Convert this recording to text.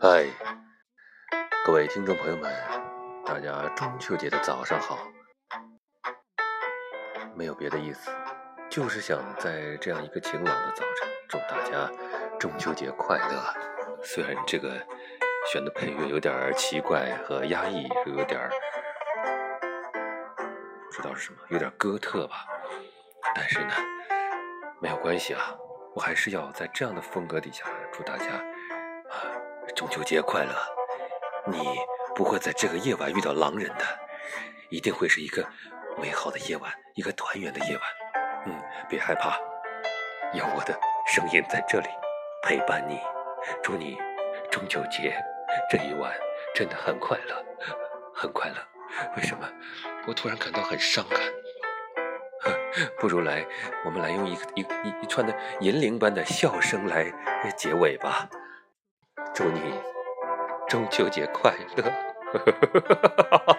嗨，各位听众朋友们，大家中秋节的早上好。没有别的意思，就是想在这样一个晴朗的早晨，祝大家中秋节快乐。虽然这个选的配乐有点奇怪和压抑，又有点不知道是什么，有点哥特吧。但是呢，没有关系啊，我还是要在这样的风格底下祝大家啊中秋节快乐。你不会在这个夜晚遇到狼人的，一定会是一个美好的夜晚，一个团圆的夜晚。嗯，别害怕，有我的声音在这里陪伴你。祝你中秋节这一晚真的很快乐，很快乐。为什么？我突然感到很伤感。不如来，我们来用一一一一串的银铃般的笑声来结尾吧。祝你中秋节快乐！哈哈哈哈哈